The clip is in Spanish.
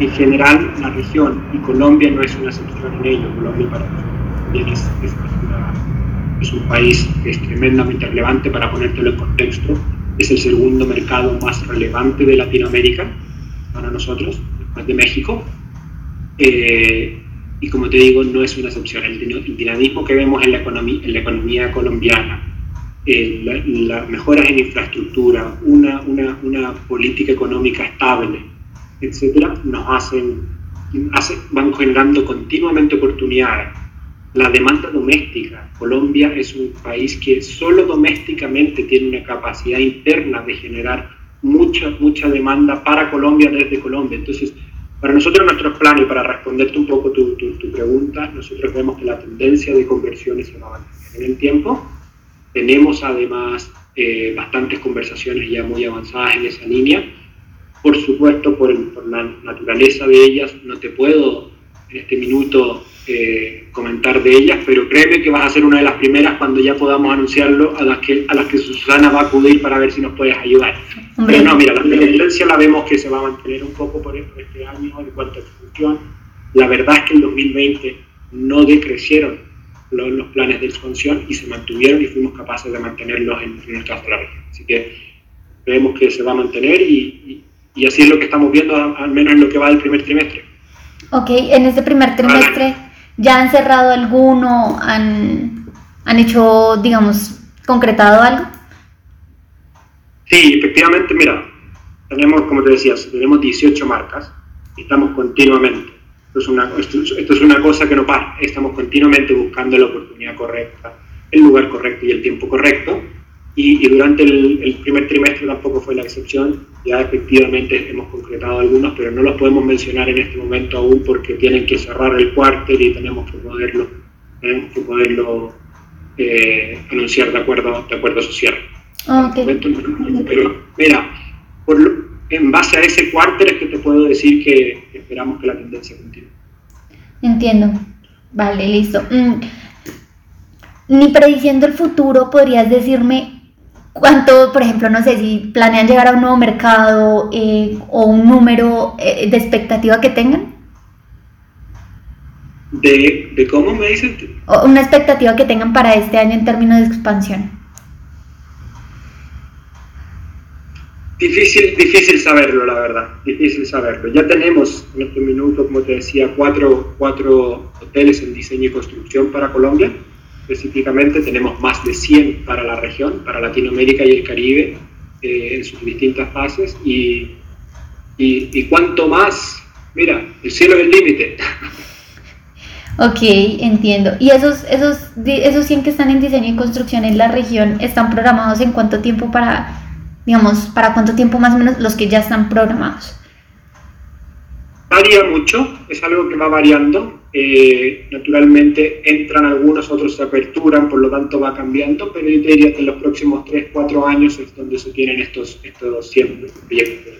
en general la región, y Colombia no es una excepción en ello, Colombia para es, es, un país que es tremendamente relevante, para ponértelo en contexto, es el segundo mercado más relevante de Latinoamérica para nosotros, después de México. Eh, y como te digo, no es una excepción. El, dinamismo que vemos en la economía, en la economía colombiana, eh, las mejoras en infraestructura, una, una, una, política económica estable, etcétera, nos hacen, van generando continuamente oportunidades. La demanda doméstica, Colombia es un país que solo domésticamente tiene una capacidad interna de generar mucha, mucha demanda para Colombia desde Colombia. Entonces, para nosotros nuestros planes, para responderte un poco tu, tu, pregunta, nosotros vemos que la tendencia de conversiones se va a mantener en el tiempo. Tenemos además eh, bastantes conversaciones ya muy avanzadas en esa línea. Por supuesto, por, por la naturaleza de ellas, no te puedo en este minuto eh, comentar de ellas, pero créeme que vas a ser una de las primeras cuando ya podamos anunciarlo a las que, a las que Susana va a acudir para ver si nos puedes ayudar. Pero no, mira, la tendencia la vemos que se va a mantener un poco por este año en cuanto a expansión. La verdad es que en 2020 no decrecieron los, los, planes de expansión y se mantuvieron y fuimos capaces de mantenerlos en, en la región. Así que creemos que se va a mantener y, y, así es lo que estamos viendo, al menos en lo que va del primer trimestre. Ok, en este primer trimestre, ¿ya han cerrado alguno? ¿Han, han hecho, digamos, concretado algo? Sí, efectivamente, mira, tenemos, como te decía, tenemos 18 marcas y estamos continuamente. Esto es, una, esto, es una cosa que no para, estamos continuamente buscando la oportunidad correcta, el lugar correcto y el tiempo correcto. Y, durante el, el, primer trimestre tampoco fue la excepción. Ya efectivamente hemos concretado algunos, pero no los podemos mencionar en este momento aún porque tienen que cerrar el cuartel y tenemos que poderlo, tenemos que poderlo eh, anunciar de acuerdo, de acuerdo social. Pero mira, en base a ese cuartel es que te puedo decir que esperamos que la tendencia continúe. Entiendo. Vale, listo. Mm, ni prediciendo el futuro, podrías decirme cuánto, por ejemplo, no sé si planean llegar a un nuevo mercado eh, o un número eh, de expectativa que tengan. ¿De, ¿De, cómo me dices? una expectativa que tengan para este año en términos de expansión. Difícil, difícil saberlo, la verdad, difícil saberlo. Ya tenemos en este minuto, como te decía, cuatro, cuatro hoteles en diseño y construcción para Colombia. Específicamente tenemos más de 100 para la región, para Latinoamérica y el Caribe, eh, en sus distintas fases. Y, y, cuanto más, mira, el cielo es el límite. Ok, entiendo. ¿Y esos, esos, esos 100 que están en diseño y construcción en la región están programados en cuánto tiempo para digamos, para cuánto tiempo más o menos los que ya están programados? Varía mucho, es algo que va variando. Eh, naturalmente entran algunos, otros se aperturan, por lo tanto va cambiando, pero yo te diría que en los próximos 3, 4 años es donde se tienen estos, estos 100 proyectos.